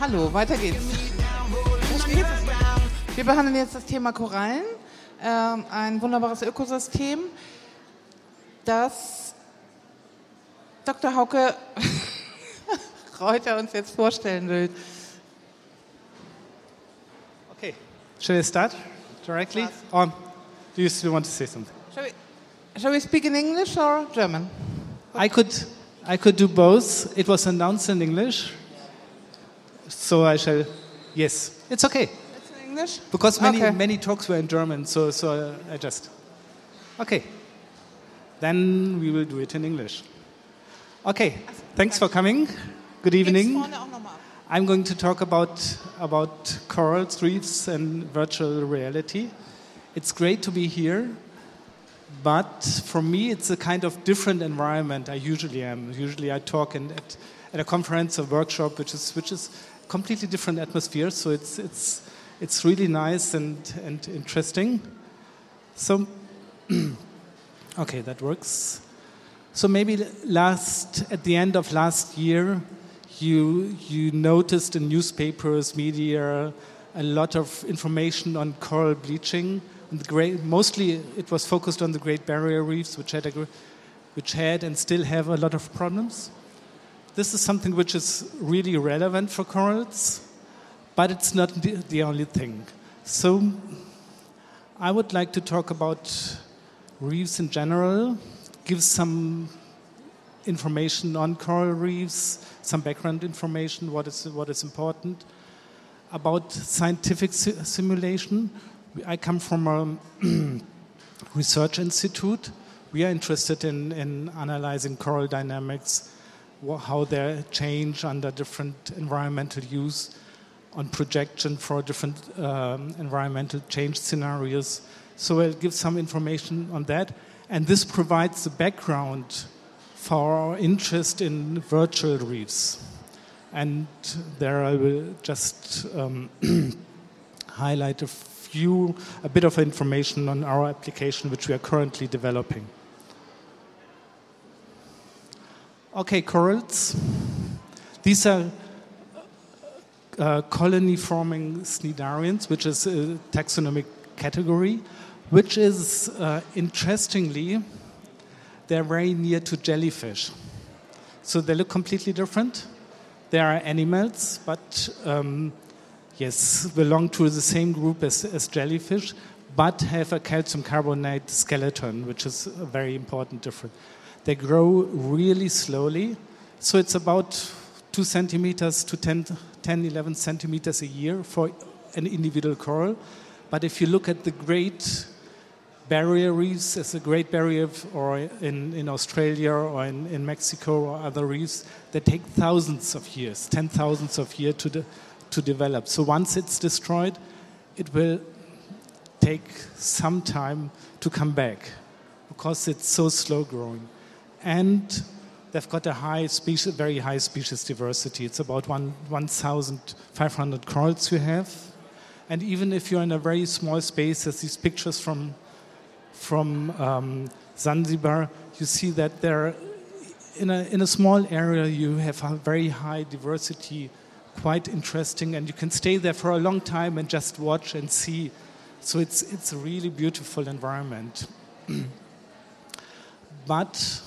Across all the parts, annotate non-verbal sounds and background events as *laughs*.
Hallo, weiter geht's. Wir behandeln jetzt das Thema Korallen, ähm, ein wunderbares Ökosystem, das Dr. Hauke *laughs* Reuter uns jetzt vorstellen will. Okay, shall I start directly? Or do you still want to say something? Shall we, shall we speak in English or German? I could, I could do both. It was announced in English, so I shall. Yes, it's okay. It's in English? Because many, Okay. many talks were in German, so, so I just. Okay. Then we will do it in English. Okay, thanks for coming. Good evening. vorne auch noch mal ab? I'm going to talk about, about corals, reefs, and virtual reality. It's great to be here, but for me, it's a kind of different environment I usually am. Usually, I talk in, at, at a conference, or workshop, which is, which is completely different atmosphere. So it's, it's, it's really nice and, and interesting. So, *clears throat* okay, that works. So maybe last at the end of last year, you you noticed in newspapers, media, a lot of information on coral bleaching. Great, mostly it was focused on the Great Barrier Reefs, which had a, which had and still have a lot of problems. This is something which is really relevant for corals, but it's not the, only thing. So I would like to talk about reefs in general, give some information on coral reefs, some background information, what is, what is important, about scientific si- simulation. I come from a *clears throat* research institute. We are interested in, in analyzing coral dynamics, how they change under different environmental use, on projection for different um, environmental change scenarios. So I'll give some information on that. And this provides the background for our interest in virtual reefs. And there I will just um, *clears throat* highlight a few, a bit of information on our application, which we are currently developing. Okay, corals. These are uh, colony forming cnidarians, which is a taxonomic category, which is uh, interestingly, they're very near to jellyfish. So they look completely different. They are animals, but um, yes, belong to the same group as, as jellyfish, but have a calcium carbonate skeleton, which is a very important difference. They grow really slowly, so it's about two centimeters to 10, 10 11 centimeters a year for an individual coral. But if you look at the great barrier reefs, as a great barrier or in, in Australia or in, in Mexico or other reefs, they take thousands of years, ten thousands of years to, de- to develop. So once it's destroyed, it will take some time to come back because it's so slow growing. And they've got a high species, very high species diversity. It's about one, 1,500 corals you have. And even if you're in a very small space, as these pictures from, from um, Zanzibar, you see that there, in a, in a small area, you have a very high diversity, quite interesting, and you can stay there for a long time and just watch and see. So it's, it's a really beautiful environment. *clears throat* but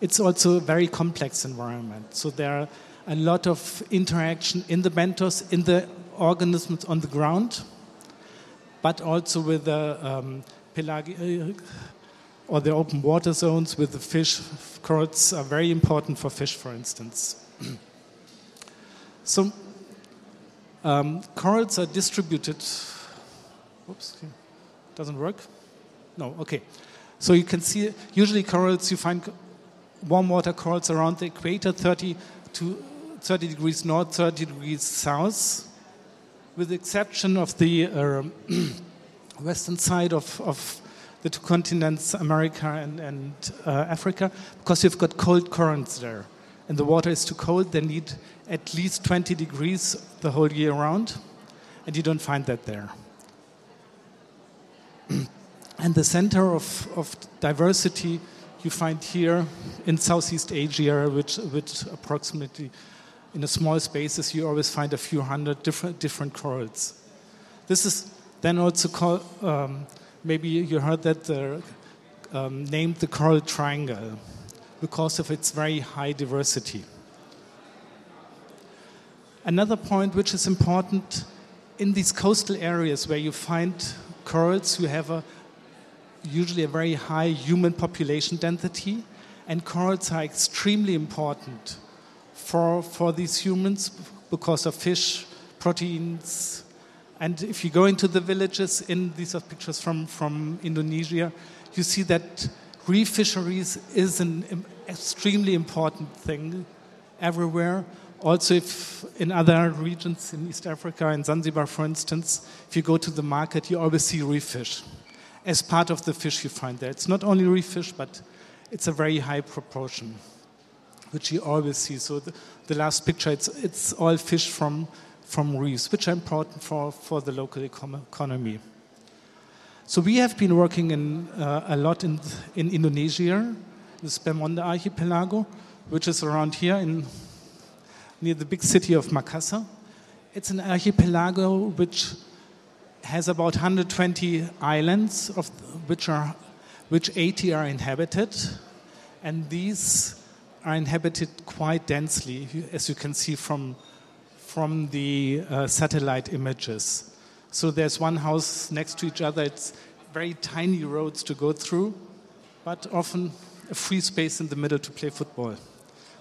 it's also a very complex environment. So there are a lot of interaction in the benthos, in the organisms on the ground, but also with the um, pelagic or the open water zones with the fish. Corals are very important for fish, for instance. *clears throat* so um, corals are distributed. Oops, doesn't work. No, okay. So you can see usually corals you find warm water corals around the equator, 30 to 30 degrees north, 30 degrees south, with the exception of the uh, *clears throat* western side of, of the two continents, America and, and uh, Africa, because you've got cold currents there. And the water is too cold, they need at least 20 degrees the whole year round, and you don't find that there. *clears throat* and the center of, of diversity you find here in Southeast Asia, which, which approximately in a small spaces, you always find a few hundred different, different corals. This is then also called, um, maybe you heard that the, um, named the coral triangle because of its very high diversity. Another point which is important in these coastal areas where you find corals, you have a, usually a very high human population density, and corals are extremely important for, for these humans because of fish, proteins. And if you go into the villages, in these are pictures from, from Indonesia, you see that reef fisheries is an extremely important thing everywhere. Also, if in other regions in East Africa, in Zanzibar, for instance, if you go to the market, you always see reef fish as part of the fish you find there. It's not only reef fish, but it's a very high proportion, which you always see. So the, the last picture, it's, it's all fish from, from reefs, which are important for, for the local economy. So we have been working in, uh, a lot in, in Indonesia, the Spermonde archipelago, which is around here in, near the big city of Makassar. It's an archipelago which has about 120 islands, of which are which 80 are inhabited, and these are inhabited quite densely, as you can see from, from the uh, satellite images. So there's one house next to each other. It's very tiny roads to go through, but often a free space in the middle to play football.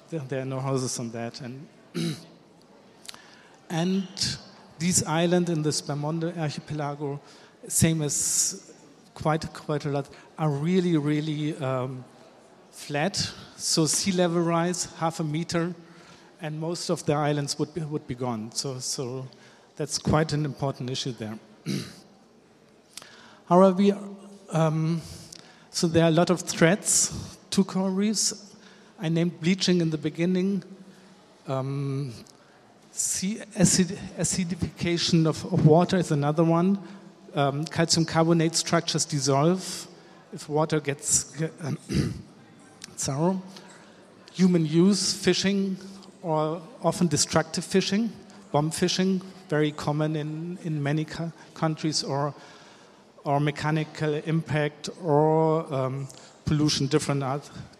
There, there are no houses on that. And, *clears throat* and this island in the Spermonde archipelago, same as quite, quite a lot, are really, really um, flat. So sea level rise, half a meter, and most of the islands would be, would be gone. So, so that's quite an important issue there. *clears throat* However, um, so there are a lot of threats to coral reefs. I named bleaching in the beginning. Um, acid, acidification of, of, water is another one. Um, calcium carbonate structures dissolve if water gets um, *coughs* sour. Human use, fishing, or often destructive fishing, bomb fishing, very common in, in many countries, or, or mechanical impact, or um, pollution, different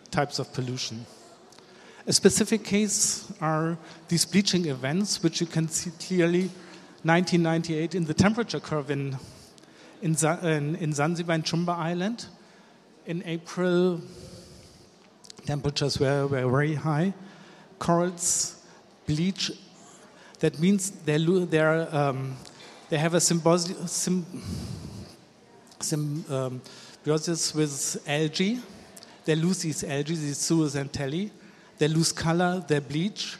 types of pollution. A specific case are these bleaching events, which you can see clearly 1998 in the temperature curve in, in, in, in Zanzibar and Chumbe Island. In April, temperatures were, were very high. Corals bleach. That means they're, they're, um, they have a symbiosis, symbiosis with algae. They lose these algae, these zooxanthellae they lose color, they bleach,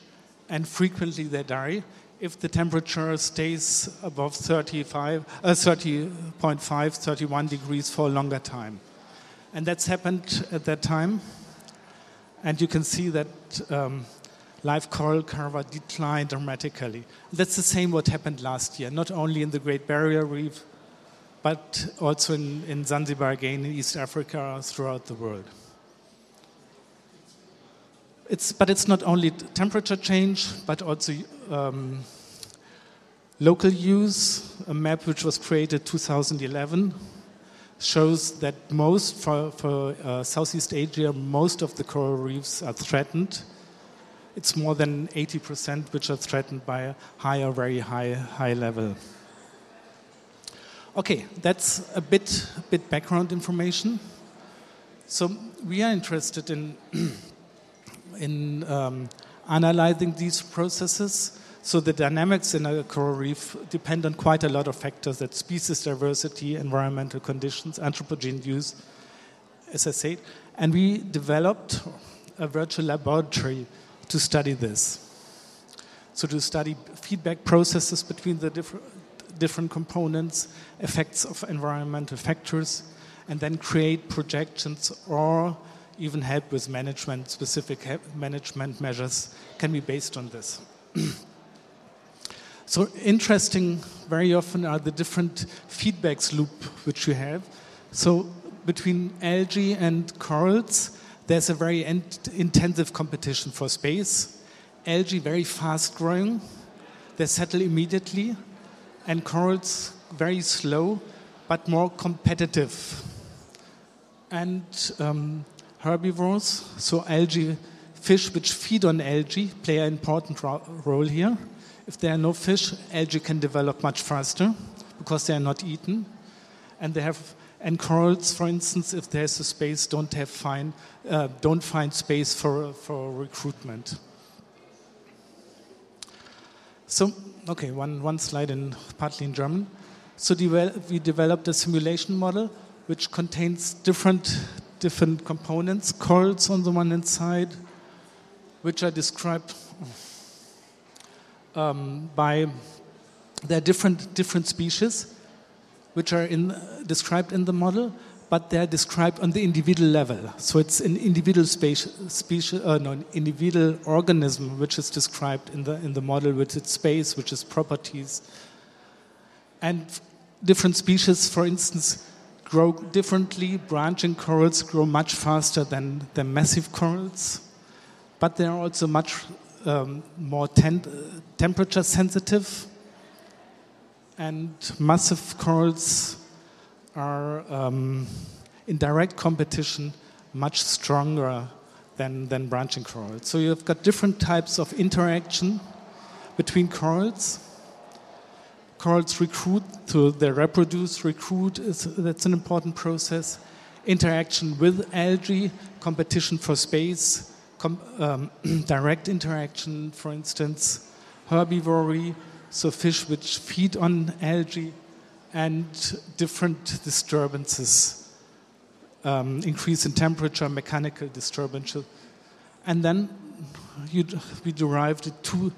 and frequently they die if the temperature stays above 35, uh, 30.5, 31 degrees for a longer time. And that's happened at that time. And you can see that um, live coral cover declined dramatically. That's the same what happened last year, not only in the Great Barrier Reef, but also in, in Zanzibar again, in East Africa, throughout the world. It's, but it's not only temperature change, but also um, local use. A map which was created 2011 shows that most for, for uh, Southeast Asia, most of the coral reefs are threatened. It's more than 80% which are threatened by a high or very high, high level. Okay, that's a bit, bit background information. So we are interested in *clears throat* in um, analyzing these processes. So the dynamics in a coral reef depend on quite a lot of factors that species diversity, environmental conditions, anthropogene use, as I said. And we developed a virtual laboratory to study this. So to study feedback processes between the different, different components, effects of environmental factors, and then create projections or even help with management, specific management measures can be based on this. *clears throat* so interesting very often are the different feedbacks loop which you have. So between algae and corals, there's a very intensive competition for space. algae very fast growing, they settle immediately, and corals very slow but more competitive. And um, herbivores, so algae, fish which feed on algae, play an important ro role here. If there are no fish, algae can develop much faster because they are not eaten. And they have and corals, for instance, if there's a space, don't have find, uh, don't find space for for recruitment. So, okay, one one slide in partly in German. So we developed a simulation model which contains different different components, corals on the one hand side, which are described um, by there are different different species which are in, described in the model, but they're described on the individual level. So it's an individual species, uh, no, individual organism which is described in the in the model with its space, which is properties, and different species, for instance, grow differently. Branching corals grow much faster than the massive corals, but they are also much um, more temperature sensitive and massive corals are um, in direct competition much stronger than, than branching corals. So you've got different types of interaction between corals. Corals recruit, so they reproduce, recruit, is, that's an important process. Interaction with algae, competition for space, com, um, *clears throat* direct interaction, for instance, herbivory, so fish which feed on algae and different disturbances, um, increase in temperature, mechanical disturbances. And then you, we derived two,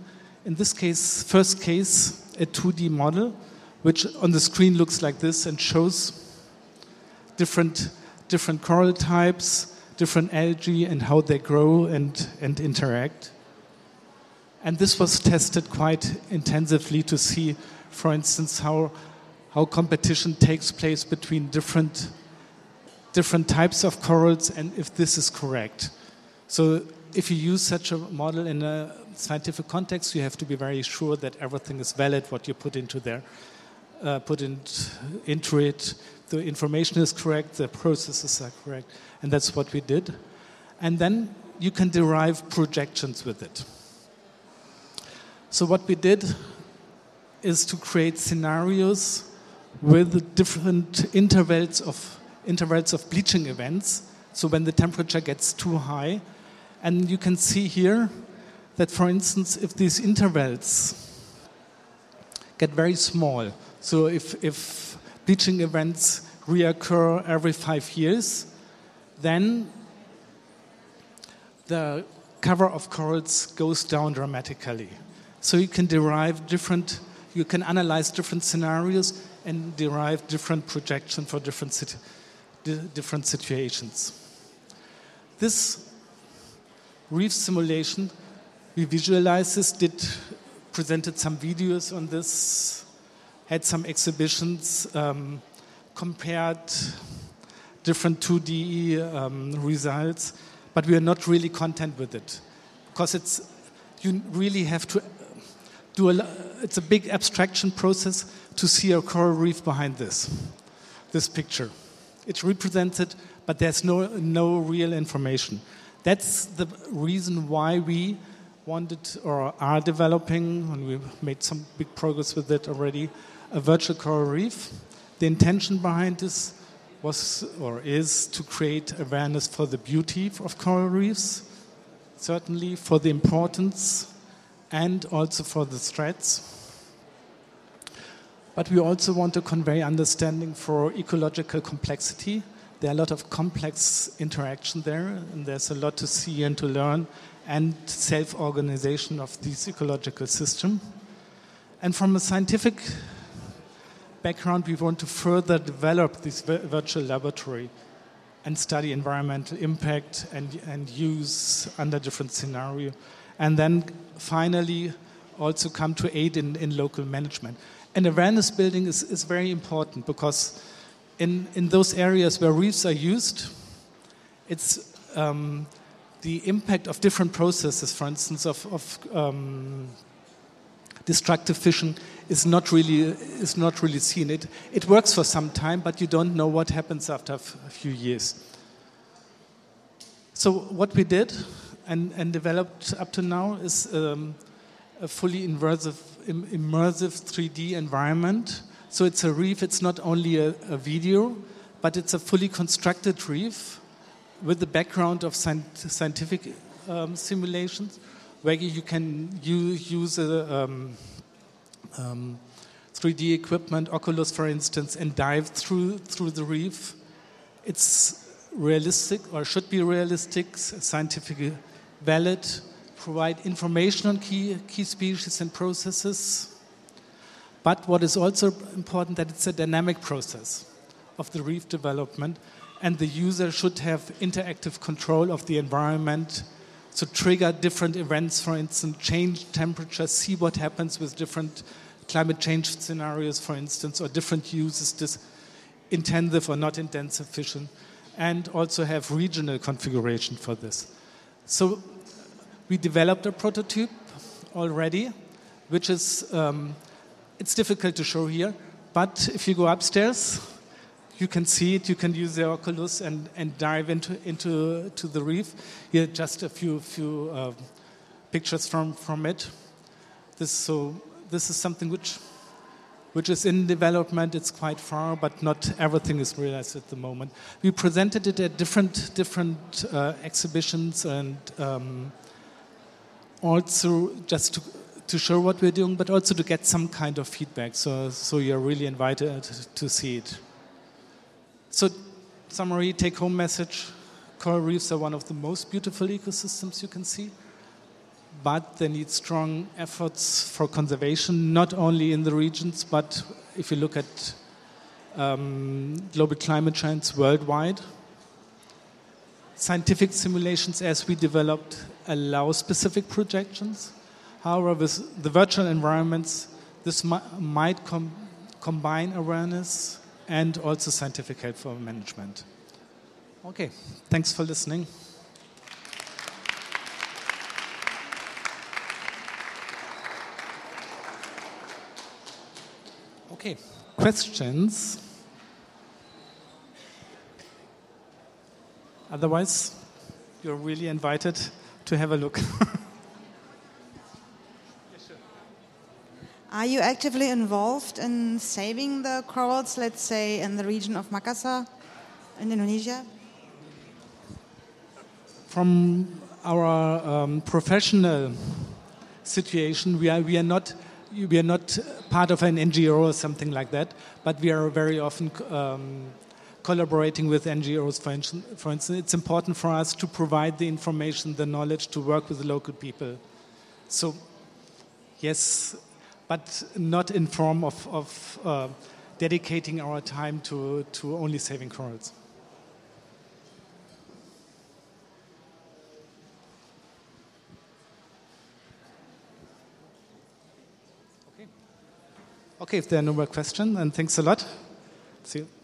in this case, first case, a 2D model, which on the screen looks like this and shows different, different coral types, different algae, and how they grow and, and interact. And this was tested quite intensively to see, for instance, how, how competition takes place between different, different types of corals and if this is correct. So if you use such a model in a scientific context, you have to be very sure that everything is valid, what you put into there, uh, put in, into it, the information is correct, the processes are correct, and that's what we did. And then you can derive projections with it. So what we did is to create scenarios with different intervals of intervals of bleaching events. So when the temperature gets too high, and you can see here that, for instance, if these intervals get very small, so if, if bleaching events reoccur every five years, then the cover of corals goes down dramatically. So you can derive different, you can analyze different scenarios and derive different projections for different, different situations. This reef simulation, we visualized this, did presented some videos on this, had some exhibitions, um, compared different 2D um, results, but we are not really content with it because it's you really have to do a, it's a big abstraction process to see a coral reef behind this, this picture. It's represented, but there's no, no real information. That's the reason why we wanted or are developing, and we've made some big progress with it already, a virtual coral reef. The intention behind this was or is to create awareness for the beauty of coral reefs, certainly for the importance and also for the threats. But we also want to convey understanding for ecological complexity. There are a lot of complex interaction there, and there's a lot to see and to learn, and self-organization of this ecological system. And from a scientific background, we want to further develop this virtual laboratory and study environmental impact and, and use under different scenarios and then finally also come to aid in, in local management. And awareness building is, is very important because in, in those areas where reefs are used, it's um, the impact of different processes, for instance, of, of um, destructive fission, is not really is not really seen. It it works for some time, but you don't know what happens after a few years. So what we did and, and developed up to now is um, a fully immersive, immersive 3D environment. So it's a reef. It's not only a, a video, but it's a fully constructed reef with the background of scientific um, simulations, where you can use, a um, um, 3D equipment, Oculus, for instance, and dive through through the reef. It's realistic, or should be realistic, scientifically valid, provide information on key key species and processes. But what is also important that it's a dynamic process of the reef development, and the user should have interactive control of the environment to trigger different events, for instance, change temperature, see what happens with different climate change scenarios, for instance, or different uses, this intensive or not intensive fishing, and also have regional configuration for this. So we developed a prototype already, which is, um, it's difficult to show here, but if you go upstairs, you can see it, you can use the Oculus and, and dive into, into to the reef. Here, just a few, few uh, pictures from, from it. This, so this is something which, which is in development. It's quite far, but not everything is realized at the moment. We presented it at different, different uh, exhibitions and um, also just to, to show what we're doing, but also to get some kind of feedback. So, so you're really invited to see it. So, summary, take home message coral reefs are one of the most beautiful ecosystems you can see, but they need strong efforts for conservation, not only in the regions, but if you look at um, global climate change worldwide. Scientific simulations, as we developed, allow specific projections. However, with the virtual environments, this might com combine awareness and also scientific help for management. Okay, thanks for listening. Okay, questions? Otherwise, you're really invited to have a look. *laughs* Are you actively involved in saving the corals, let's say, in the region of Makassar in Indonesia? From our um, professional situation, we are, we, are not, we are not part of an NGO or something like that, but we are very often um, collaborating with NGOs, for, for instance. It's important for us to provide the information, the knowledge, to work with the local people. So, yes, but not in form of, of uh, dedicating our time to, to only saving corals. Okay. Okay, if there are no more questions, then thanks a lot. See you.